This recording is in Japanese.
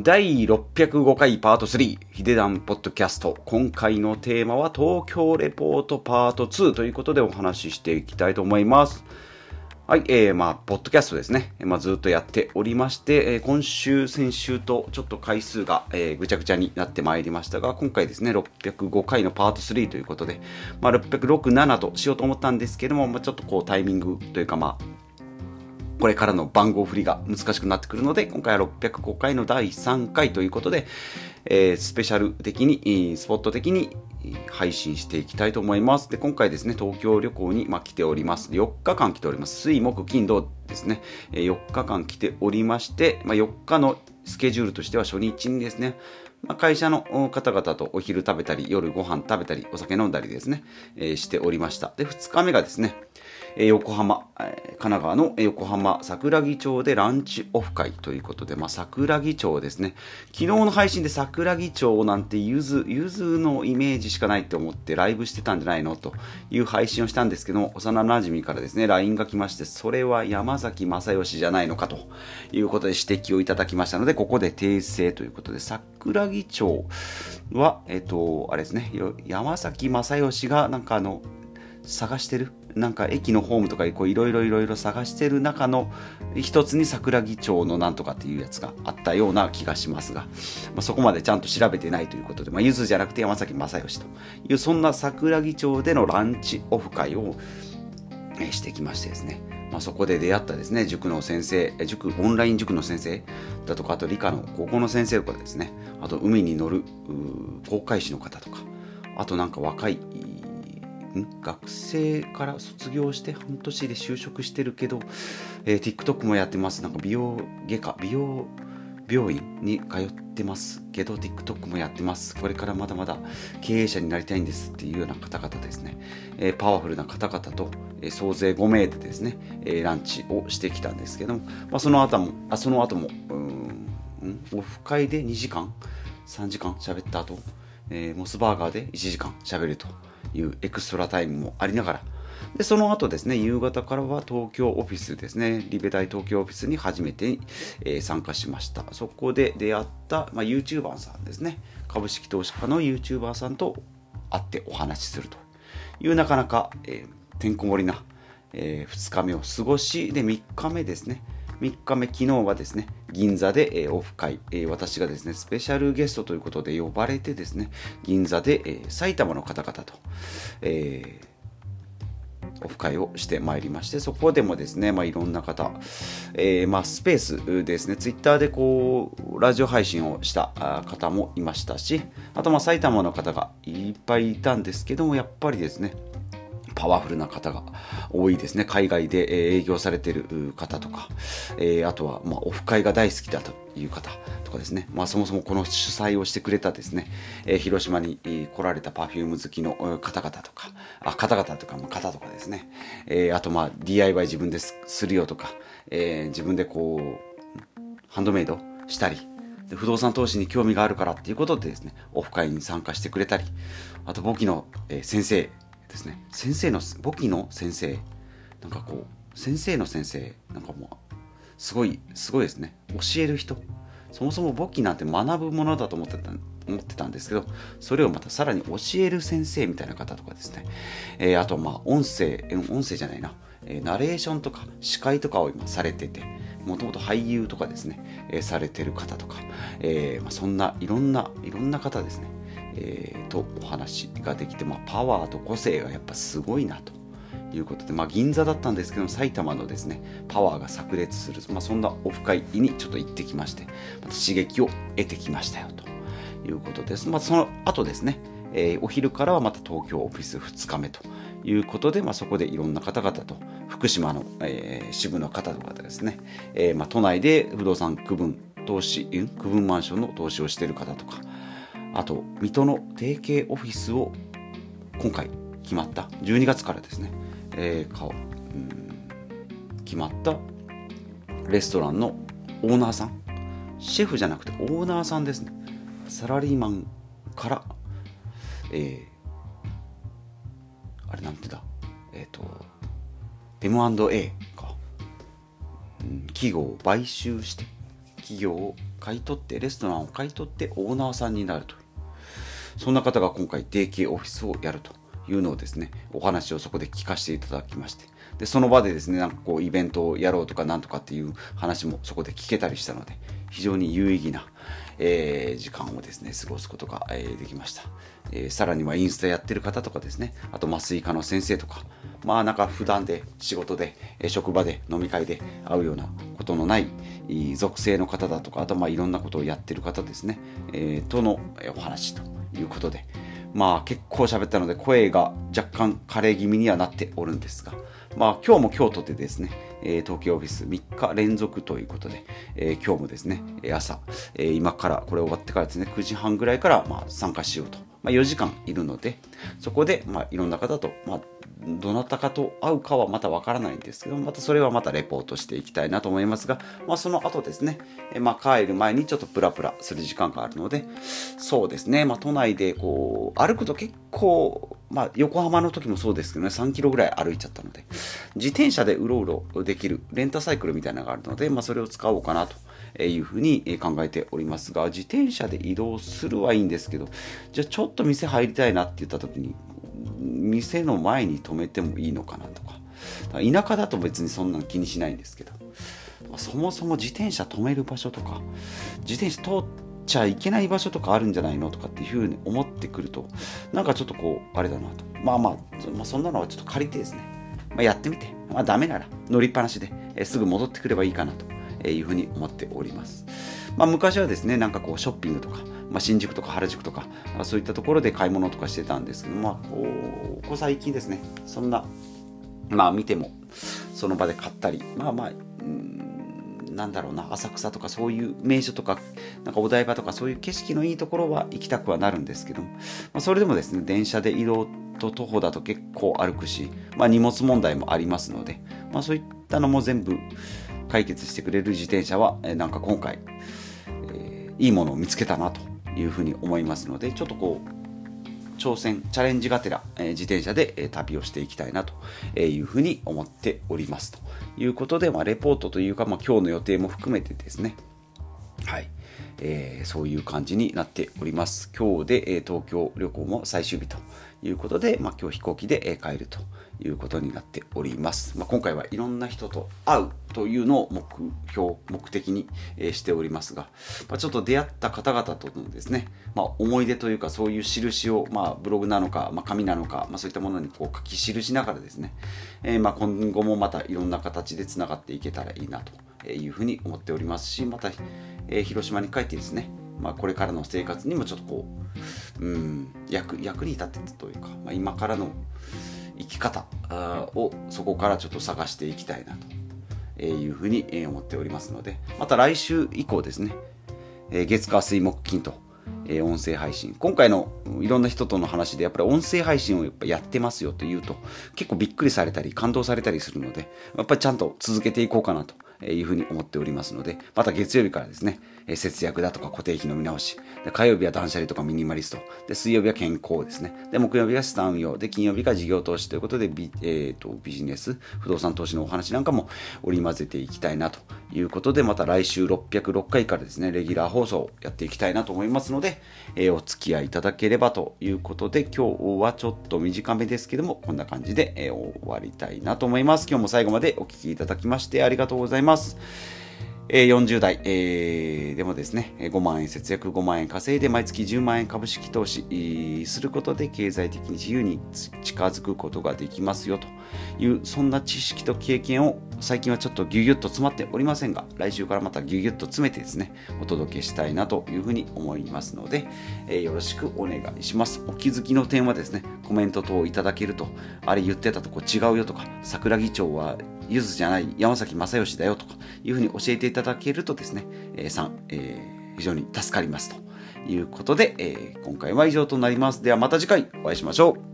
第605回パート3、ヒデダンポッドキャスト。今回のテーマは東京レポートパート2ということでお話ししていきたいと思います。はい、えー、まあ、ポッドキャストですね。まあ、ずっとやっておりまして、えー、今週、先週とちょっと回数が、えー、ぐちゃぐちゃになってまいりましたが、今回ですね、605回のパート3ということで、まあ、606、7としようと思ったんですけども、まあ、ちょっとこうタイミングというか、まあ、これからの番号振りが難しくなってくるので、今回は605回の第3回ということで、えー、スペシャル的に、スポット的に配信していきたいと思います。で、今回ですね、東京旅行に、ま、来ております。4日間来ております。水、木、金、土ですね、4日間来ておりまして、ま、4日のスケジュールとしては初日にですね、ま、会社の方々とお昼食べたり、夜ご飯食べたり、お酒飲んだりですね、えー、しておりました。で、2日目がですね、横浜、神奈川の横浜桜木町でランチオフ会ということで、まあ、桜木町ですね。昨日の配信で桜木町なんてゆず、ゆずのイメージしかないって思ってライブしてたんじゃないのという配信をしたんですけども、幼馴染からですね、LINE が来まして、それは山崎正義じゃないのかということで指摘をいただきましたので、ここで訂正ということで、桜木町は、えっと、あれですね、山崎正義がなんかあの、探してるなんか駅のホームとかいろいろいろいろ探してる中の一つに桜木町のなんとかっていうやつがあったような気がしますが、まあ、そこまでちゃんと調べてないということで、まあ、ゆずじゃなくて山崎正義というそんな桜木町でのランチオフ会をしてきましてですね、まあ、そこで出会ったですね塾の先生塾オンライン塾の先生だとかあと理科の高校の先生とかですね。あと海に乗る航海士の方とかあとなんか若い学生から卒業して半年で就職してるけど、えー、TikTok もやってます。なんか美容外科、美容病院に通ってますけど、TikTok もやってます。これからまだまだ経営者になりたいんですっていうような方々ですね。えー、パワフルな方々と、えー、総勢5名でですね、えー、ランチをしてきたんですけども、まあ、その後も、あその後も、うん、オフ会で2時間、3時間喋った後、えー、モスバーガーで1時間喋ると。いうエクストラタイムもありながら、で、その後ですね、夕方からは東京オフィスですね、リベ大東京オフィスに初めて、えー、参加しました。そこで出会った、まあ、YouTuber さんですね、株式投資家の YouTuber さんと会ってお話しするというなかなか、えー、てんこ盛りな、えー、2日目を過ごし、で、3日目ですね、3日目、昨日はですね、銀座で、え、オフ会、え、私がですね、スペシャルゲストということで呼ばれてですね、銀座で、え、埼玉の方々と、えオフ会をしてまいりまして、そこでもですね、まあ、いろんな方、えー、まあ、スペースですね、ツイッターでこう、ラジオ配信をした方もいましたし、あと、まあ、埼玉の方がいっぱいいたんですけども、やっぱりですね、パワフルな方が多いですね。海外で営業されてる方とか、えー、あとは、まあ、オフ会が大好きだという方とかですね。まあ、そもそもこの主催をしてくれたですね、えー、広島に来られたパフューム好きの方々とか、あ、方々とか、まあ、方とかですね。えー、あと、まあ、DIY 自分でするよとか、え、自分でこう、ハンドメイドしたり、不動産投資に興味があるからっていうことでですね、オフ会に参加してくれたり、あと簿記の、先生ですね。先生の簿記の先生。なんかこう先生の先生。なんかもうすごいすごいですね。教える人。そもそも簿記なんて学ぶものだと思ってた思ってたんですけどそれをまたさらに教える先生みたいな方とかですね、えー、あとまあ音声音声じゃないな、えー、ナレーションとか司会とかを今されててもともと俳優とかですね、えー、されてる方とか、えまあ、そんないろんないろんな方ですね。えー、とお話ができて、まあ、パワーと個性がやっぱすごいなということで、まあ、銀座だったんですけど埼玉のですねパワーが炸裂する、まあ、そんなオフ会にちょっと行ってきましてまた刺激を得てきましたよということです、まあ、その後ですね、えー、お昼からはまた東京オフィス2日目ということで、まあ、そこでいろんな方々と福島の、えー、支部の方とかですね、えーまあ、都内で不動産区分投資区分マンションの投資をしている方とかあと水戸の提携オフィスを今回決まった。12月からですね、えー、かうん決まった。レストランのオーナーさん。シェフじゃなくてオーナーさんですね。サラリーマンからえー、あれなんてだ。えっ、ー、と M&A か、うん、企業を買収して企業を買い取って、レストランを買い取ってオーナーさんになると。そんな方が今回、デイケイオフィスをやるというのをですね、お話をそこで聞かせていただきまして、で、その場でですね、なんかこう、イベントをやろうとかなんとかっていう話もそこで聞けたりしたので、非常に有意義な、えー、時間をですね、過ごすことが、えー、できました。えー、さらにはインスタやってる方とかですね、あと麻酔科の先生とか、まあなんか普段で仕事で、え職場で飲み会で会うようなことのない属性の方だとか、あとまあいろんなことをやってる方ですね、えとのお話ということで、まあ結構喋ったので声が若干枯れ気味にはなっておるんですが、まあ今日も京都でですね、え東京オフィス3日連続ということで、え今日もですね、朝、え今からこれ終わってからですね、9時半ぐらいからまあ参加しようと。まあ、4時間いるので、そこでまあいろんな方と、まあ、どなたかと会うかはまたわからないんですけど、またそれはまたレポートしていきたいなと思いますが、まあその後ですね、えまあ帰る前にちょっとプラプラする時間があるので、そうですね、まあ都内でこう、歩くと結構、まあ横浜の時もそうですけどね、3キロぐらい歩いちゃったので、自転車でうろうろできるレンタサイクルみたいなのがあるので、まあそれを使おうかなと。いうふうに考えておりますが、自転車で移動するはいいんですけど、じゃあちょっと店入りたいなって言った時に、店の前に止めてもいいのかなとか。田舎だと別にそんなの気にしないんですけど。そもそも自転車止める場所とか自転車通っちゃいけない場所とかあるんじゃないのとかっていうふうに思ってくるとなんかちょっとこうあれだなと。まあまあ、まあ、そんなのはちょっと借りてですね、まあ、やってみて、まあ、ダメなら乗りっぱなしで、えすぐ戻ってくればいいかなというふうに思っております。まあ、昔はですねなんかこうショッピングとか、まあ、新宿とか原宿とかそういったところで買い物とかしてたんですけど、まあ、ここ最近ですねそんなまあ見てもその場で買ったりまあまあなんだろうな浅草とかそういう名所とかなんかお台場とかそういう景色のいいところは行きたくはなるんですけど、まあ、それでもですね電車で移動と徒歩だと結構歩くし、まあ、荷物問題もありますので、まあ、そういったのも全部解決してくれる自転車は、えなんか今回、えー、いいものを見つけたなというふうに思いますのでちょっとこう挑戦チャレンジがてら、え、自転車で、え、旅をしていきたいなというふうに思っておりますということで、まあ、レポートというか、まあ、今日の予定も含めてですね。はい、えー、そういう感じになっております。今日で、え、東京旅行も最終日ということで、まあ、今日飛行機で、え、帰るということになっております。まあ、今回はいろんな人と会うというのを目標、目的に、えしておりますが、まあ、ちょっと出会った方々とのですね、まあ、思い出というかそういう印を、まあ、ブログなのか、まあ、紙なのか、まあ、そういったものにこう書き記しながらですね、えー、まあ今後もまたいろんな形でつながっていけたらいいなというふうに思っておりますし、また、えー、広島に帰ってですね、まあ、これからの生活にもちょっとこう、うん、役役に立ててというか、まあ、今からの生き方をそこからちょっと探していきたいなというふうに思っておりますので、また来週以降ですね、月火水木金と、音声配信。今回のいろんな人との話で、やっぱり音声配信をやっぱやってますよというと、結構びっくりされたり、感動されたりするので、やっぱりちゃんと続けていこうかなというふうに思っておりますので、また月曜日からですね、え節約だとか固定費の見直し。で火曜日は断捨離とかミニマリスト。で、水曜日は健康ですね。で、木曜日は資産運用。で、金曜日が事業投資ということで、ビ,、えーと、ビジネス、不動産投資のお話なんかも織り交ぜていきたいなということで、また来週606回からですね、レギュラー放送をやっていきたいなと思いますので、えー、お付き合いいただければということで、今日はちょっと短めですけども、こんな感じで、えー、終わりたいなと思います。今日も最後までお聴きいただきましてありがとうございます。ますえ40代、えー、でもですね、5万円節約、5万円稼いで毎月10万円株式投資することで経済的に自由に近づくことができますよという、そんな知識と経験を最近はちょっとギュギュッと詰まっておりませんが、来週からまたギュギュッと詰めてですね、お届けしたいなというふうに思いますので、えー、よろしくお願いします。お気づきの点はですね、コメント等いただけると、あれ言ってたとこ違うよとか、桜木町はゆずじゃない山崎正義だよとかいうふうに教えていただけるとですね、えー、3、えー、非常に助かりますということで、えー、今回は以上となります。ではまた次回お会いしましょう。